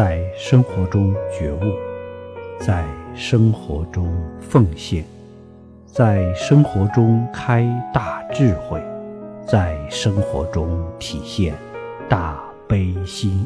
在生活中觉悟在生活中奉献在生活中开大智慧在生活中体现大悲心。